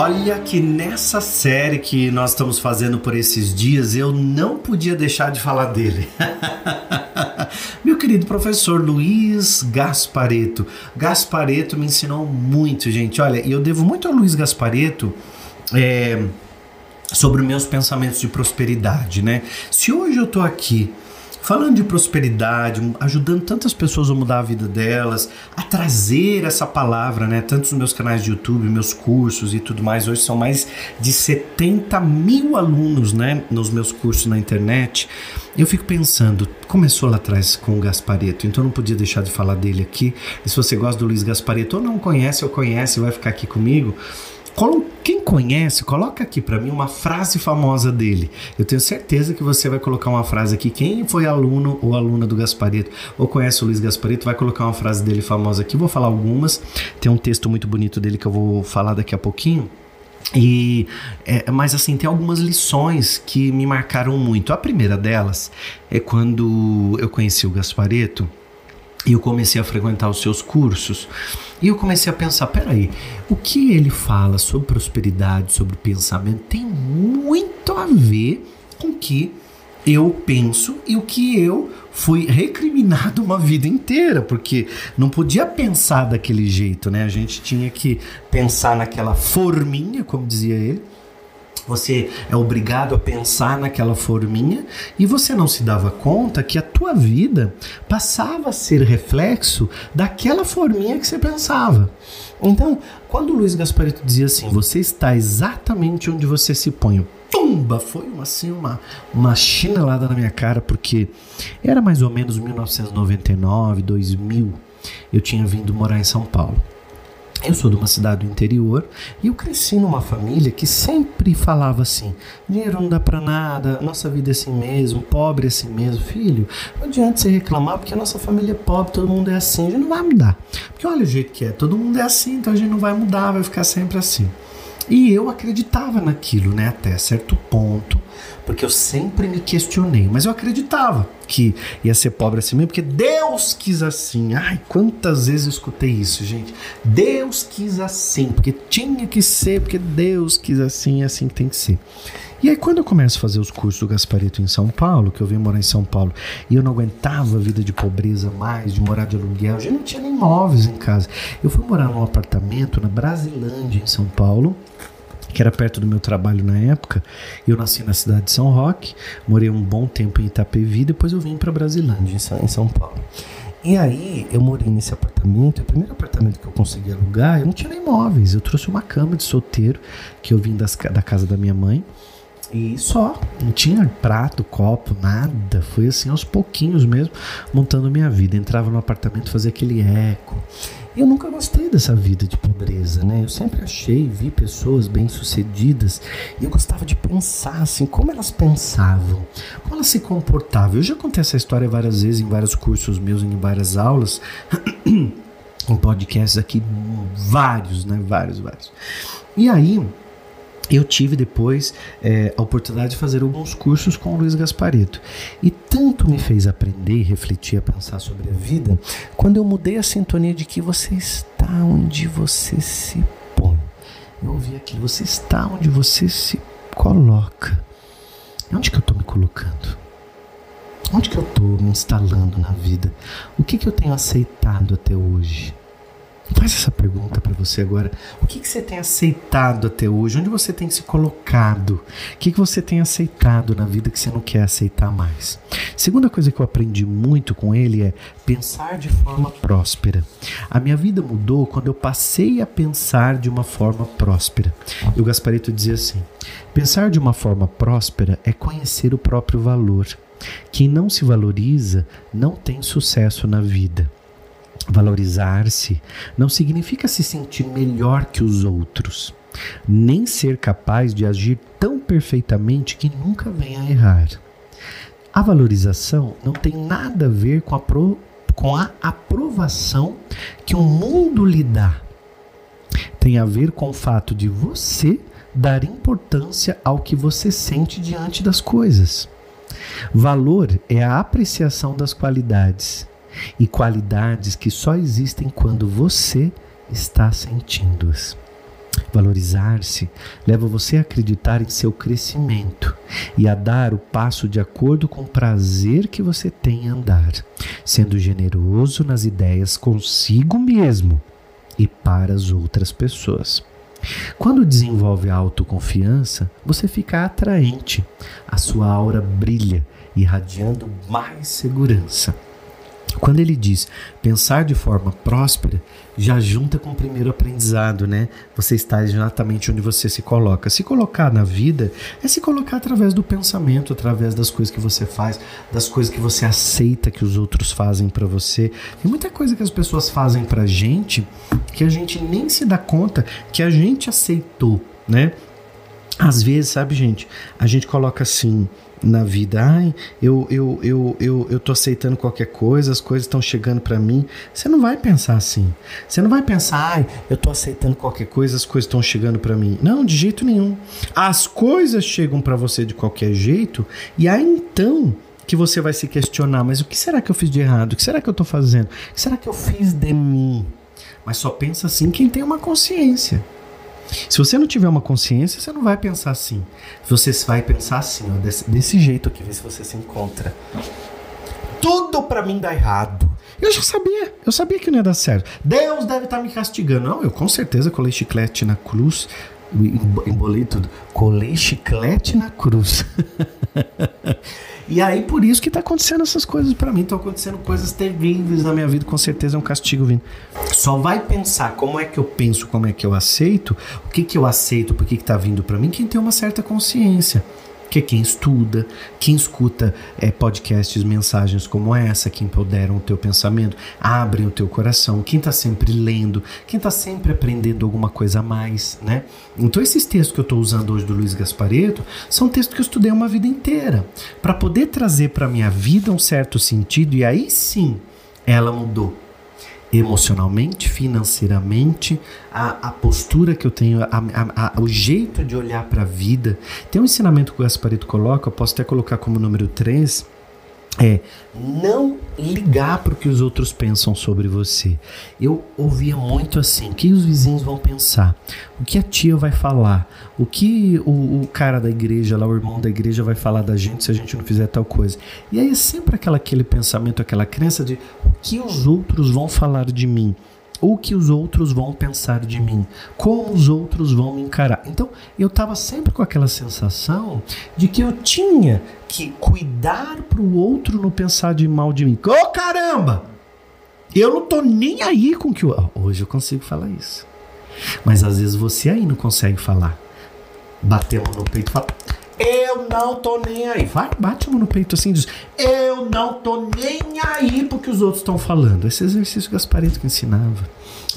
Olha que nessa série que nós estamos fazendo por esses dias, eu não podia deixar de falar dele. Meu querido professor Luiz Gaspareto. Gaspareto me ensinou muito, gente. Olha, eu devo muito a Luiz Gaspareto. É, sobre meus pensamentos de prosperidade, né? Se hoje eu tô aqui falando de prosperidade, ajudando tantas pessoas a mudar a vida delas, a trazer essa palavra, né? Tantos meus canais de YouTube, meus cursos e tudo mais. Hoje são mais de 70 mil alunos, né? Nos meus cursos na internet. Eu fico pensando, começou lá atrás com o Gaspareto, então não podia deixar de falar dele aqui. E se você gosta do Luiz Gaspareto ou não conhece ou conhece, vai ficar aqui comigo. Quem conhece, coloca aqui para mim uma frase famosa dele. Eu tenho certeza que você vai colocar uma frase aqui. Quem foi aluno ou aluna do Gasparito ou conhece o Luiz Gasparito vai colocar uma frase dele famosa aqui. Vou falar algumas. Tem um texto muito bonito dele que eu vou falar daqui a pouquinho. E, é, mas assim, tem algumas lições que me marcaram muito. A primeira delas é quando eu conheci o Gaspareto e eu comecei a frequentar os seus cursos. E eu comecei a pensar, peraí, o que ele fala sobre prosperidade, sobre pensamento, tem muito a ver com o que eu penso e o que eu fui recriminado uma vida inteira, porque não podia pensar daquele jeito, né? A gente tinha que pensar naquela forminha, como dizia ele, você é obrigado a pensar naquela forminha e você não se dava conta que a tua vida passava a ser reflexo daquela forminha que você pensava. Então, quando Luiz Gasparito dizia assim, você está exatamente onde você se põe, tumba, foi uma, assim uma, uma chinelada na minha cara, porque era mais ou menos 1999, 2000, eu tinha vindo morar em São Paulo. Eu sou de uma cidade do interior e eu cresci numa família que sempre falava assim: dinheiro não dá para nada, nossa vida é assim mesmo, pobre é assim mesmo. Filho, não adianta você reclamar porque a nossa família é pobre, todo mundo é assim, a gente não vai mudar. Porque olha o jeito que é, todo mundo é assim, então a gente não vai mudar, vai ficar sempre assim. E eu acreditava naquilo, né, até certo ponto, porque eu sempre me questionei, mas eu acreditava que ia ser pobre assim mesmo, porque Deus quis assim. Ai, quantas vezes eu escutei isso, gente. Deus quis assim, porque tinha que ser, porque Deus quis assim, é assim que tem que ser. E aí, quando eu começo a fazer os cursos do Gasparito em São Paulo, que eu vim morar em São Paulo, e eu não aguentava a vida de pobreza mais, de morar de aluguel, eu já não tinha nem móveis em casa. Eu fui morar num apartamento na Brasilândia, em São Paulo, que era perto do meu trabalho na época. Eu nasci na cidade de São Roque, morei um bom tempo em Itapevi, depois eu vim para Brasilândia, em São Paulo. E aí eu morei nesse apartamento, o primeiro apartamento que eu consegui alugar, eu não tinha nem móveis, eu trouxe uma cama de solteiro que eu vim das, da casa da minha mãe. E só, não tinha prato, copo, nada. Foi assim aos pouquinhos mesmo, montando minha vida. Entrava no apartamento, fazia aquele eco. Eu nunca gostei dessa vida de pobreza, né? Eu sempre achei, vi pessoas bem-sucedidas e eu gostava de pensar assim, como elas pensavam, como elas se comportavam. Eu já contei essa história várias vezes em vários cursos meus, em várias aulas, em podcasts aqui, vários, né? Vários, vários. E aí, eu tive depois é, a oportunidade de fazer alguns cursos com o Luiz Gasparito. E me fez aprender, refletir, a pensar sobre a vida, quando eu mudei a sintonia de que você está onde você se põe. Eu ouvi aquilo, você está onde você se coloca. Onde que eu estou me colocando? Onde que eu estou me instalando na vida? O que, que eu tenho aceitado até hoje? Faz essa pergunta para você agora. O que, que você tem aceitado até hoje? Onde você tem se colocado? O que, que você tem aceitado na vida que você não quer aceitar mais? Segunda coisa que eu aprendi muito com ele é pensar de forma próspera. A minha vida mudou quando eu passei a pensar de uma forma próspera. E o Gasparito dizia assim: pensar de uma forma próspera é conhecer o próprio valor. Quem não se valoriza não tem sucesso na vida. Valorizar-se não significa se sentir melhor que os outros, nem ser capaz de agir tão perfeitamente que nunca venha a errar. A valorização não tem nada a ver com a, pro, com a aprovação que o mundo lhe dá. Tem a ver com o fato de você dar importância ao que você sente diante das coisas. Valor é a apreciação das qualidades e qualidades que só existem quando você está sentindo-as. Valorizar-se leva você a acreditar em seu crescimento e a dar o passo de acordo com o prazer que você tem em andar, sendo generoso nas ideias consigo mesmo e para as outras pessoas. Quando desenvolve a autoconfiança, você fica atraente, a sua aura brilha, irradiando mais segurança. Quando ele diz pensar de forma próspera, já junta com o primeiro aprendizado, né? Você está exatamente onde você se coloca. Se colocar na vida é se colocar através do pensamento, através das coisas que você faz, das coisas que você aceita que os outros fazem para você. Tem muita coisa que as pessoas fazem pra gente que a gente nem se dá conta que a gente aceitou, né? Às vezes, sabe, gente, a gente coloca assim, na vida. Ai, eu, eu, eu, eu, eu tô aceitando qualquer coisa, as coisas estão chegando para mim. Você não vai pensar assim. Você não vai pensar, ai, eu tô aceitando qualquer coisa, as coisas estão chegando para mim. Não, de jeito nenhum. As coisas chegam para você de qualquer jeito e aí então que você vai se questionar, mas o que será que eu fiz de errado? O que será que eu tô fazendo? O que será que eu fiz de mim? Mas só pensa assim quem tem uma consciência. Se você não tiver uma consciência, você não vai pensar assim. Você vai pensar assim, ó, desse, desse jeito aqui, ver se você se encontra. Tudo para mim dá errado. Eu já sabia, eu sabia que não ia dar certo. Deus deve estar tá me castigando. Não, eu com certeza colei chiclete na cruz, embolei tudo. Colei chiclete na cruz. E aí, por isso que tá acontecendo essas coisas para mim. Estão acontecendo coisas terríveis na minha vida, com certeza é um castigo vindo. Só vai pensar como é que eu penso, como é que eu aceito, o que que eu aceito, por que que tá vindo para mim, quem tem uma certa consciência que quem estuda, quem escuta é, podcasts, mensagens como essa, que empoderam o teu pensamento, abrem o teu coração, quem está sempre lendo, quem está sempre aprendendo alguma coisa a mais, né? Então esses textos que eu estou usando hoje do Luiz Gaspareto são textos que eu estudei uma vida inteira para poder trazer para minha vida um certo sentido e aí sim ela mudou emocionalmente, financeiramente, a, a postura que eu tenho, a, a, o jeito de olhar para a vida. Tem um ensinamento que o Gasparito coloca, eu posso até colocar como número 3, é não ligar para o que os outros pensam sobre você. Eu ouvia muito assim: o que os vizinhos vão pensar? O que a tia vai falar? O que o, o, cara da igreja, lá, o irmão da igreja, vai falar da gente se a gente não fizer tal coisa? E aí é sempre aquela, aquele pensamento, aquela crença de o que os outros vão falar de mim? O que os outros vão pensar de mim, como os outros vão me encarar. Então, eu estava sempre com aquela sensação de que eu tinha que cuidar para o outro não pensar de mal de mim. Ô oh, caramba! Eu não tô nem aí com que eu... Hoje eu consigo falar isso. Mas às vezes você aí não consegue falar. Mão no peito e falar: eu não tô nem aí. Vai, bate a mão no peito assim diz: Eu não tô nem aí porque os outros estão falando. Esse exercício Gaspareto que ensinava.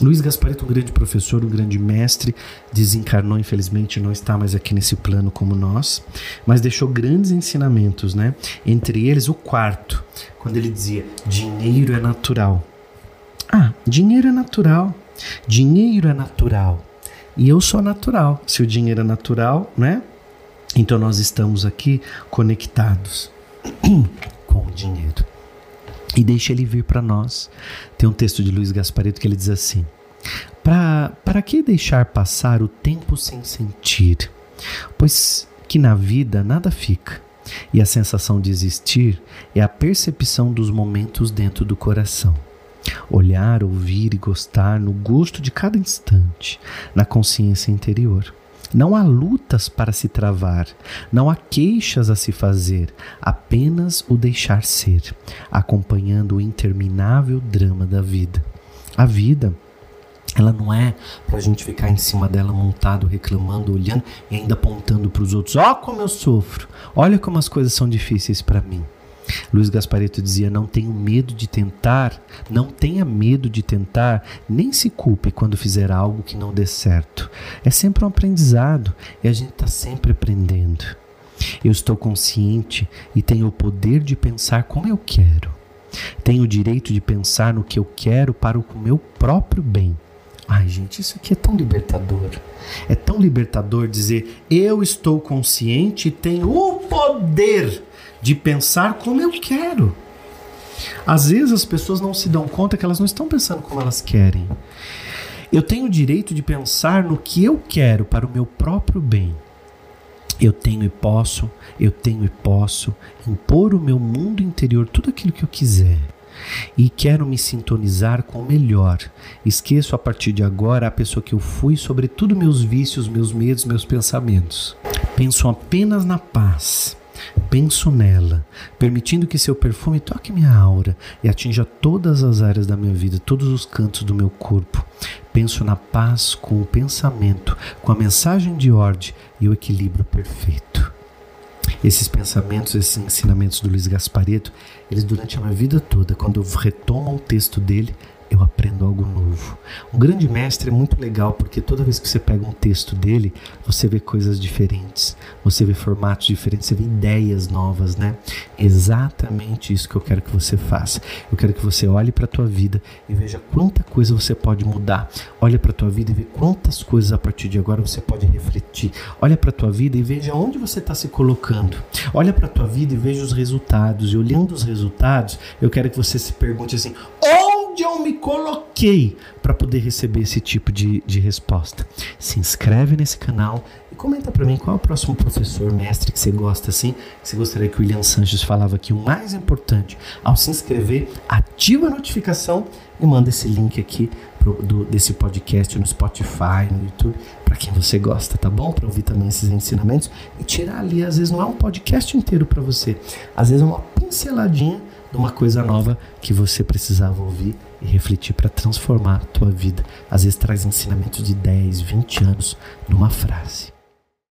Luiz Gaspareto, um grande professor, um grande mestre, desencarnou, infelizmente, não está mais aqui nesse plano como nós, mas deixou grandes ensinamentos, né? Entre eles, o quarto, quando ele dizia: dinheiro é natural. Ah, dinheiro é natural. Dinheiro é natural. E eu sou natural. Se o dinheiro é natural, né? Então nós estamos aqui conectados com o dinheiro. E deixa ele vir para nós. Tem um texto de Luiz Gaspareto que ele diz assim: Para que deixar passar o tempo sem sentir? Pois que na vida nada fica, e a sensação de existir é a percepção dos momentos dentro do coração. Olhar, ouvir e gostar no gosto de cada instante, na consciência interior. Não há lutas para se travar, não há queixas a se fazer, apenas o deixar ser, acompanhando o interminável drama da vida. A vida ela não é para a gente ficar em cima dela montado, reclamando, olhando e ainda apontando para os outros. Ó, oh, como eu sofro! Olha como as coisas são difíceis para mim. Luiz Gaspareto dizia: Não tenho medo de tentar, não tenha medo de tentar, nem se culpe quando fizer algo que não dê certo. É sempre um aprendizado e a gente está sempre aprendendo. Eu estou consciente e tenho o poder de pensar como eu quero. Tenho o direito de pensar no que eu quero para o meu próprio bem. Ai, gente, isso aqui é tão libertador. É tão libertador dizer: eu estou consciente e tenho o poder de pensar como eu quero. Às vezes as pessoas não se dão conta que elas não estão pensando como elas querem. Eu tenho o direito de pensar no que eu quero para o meu próprio bem. Eu tenho e posso, eu tenho e posso impor o meu mundo interior tudo aquilo que eu quiser. E quero me sintonizar com o melhor. Esqueço a partir de agora a pessoa que eu fui, sobretudo meus vícios, meus medos, meus pensamentos. Penso apenas na paz Penso nela, permitindo que seu perfume toque minha aura e atinja todas as áreas da minha vida, todos os cantos do meu corpo. Penso na paz com o pensamento, com a mensagem de ordem e o equilíbrio perfeito. Esses pensamentos, esses ensinamentos do Luiz Gaspareto, eles durante a minha vida toda, quando eu retomo um texto dele, aprendo algo novo. Um grande mestre é muito legal porque toda vez que você pega um texto dele, você vê coisas diferentes, você vê formatos diferentes, você vê ideias novas, né? Exatamente isso que eu quero que você faça. Eu quero que você olhe para a tua vida e veja quanta coisa você pode mudar. Olha para a tua vida e vê quantas coisas a partir de agora você pode refletir. Olha para a tua vida e veja onde você está se colocando. Olha para a tua vida e veja os resultados. E olhando os resultados, eu quero que você se pergunte assim: onde me coloquei para poder receber esse tipo de, de resposta. Se inscreve nesse canal e comenta para mim qual é o próximo professor, mestre que você gosta assim, que você gostaria que o William Sanches falava aqui. O mais importante, ao se inscrever, ativa a notificação e manda esse link aqui pro, do, desse podcast no Spotify, no YouTube, para quem você gosta, tá bom? Para ouvir também esses ensinamentos e tirar ali, às vezes não é um podcast inteiro para você, às vezes é uma pinceladinha de uma coisa nova que você precisava ouvir e refletir para transformar a tua vida. Às vezes traz ensinamentos de 10, 20 anos numa frase.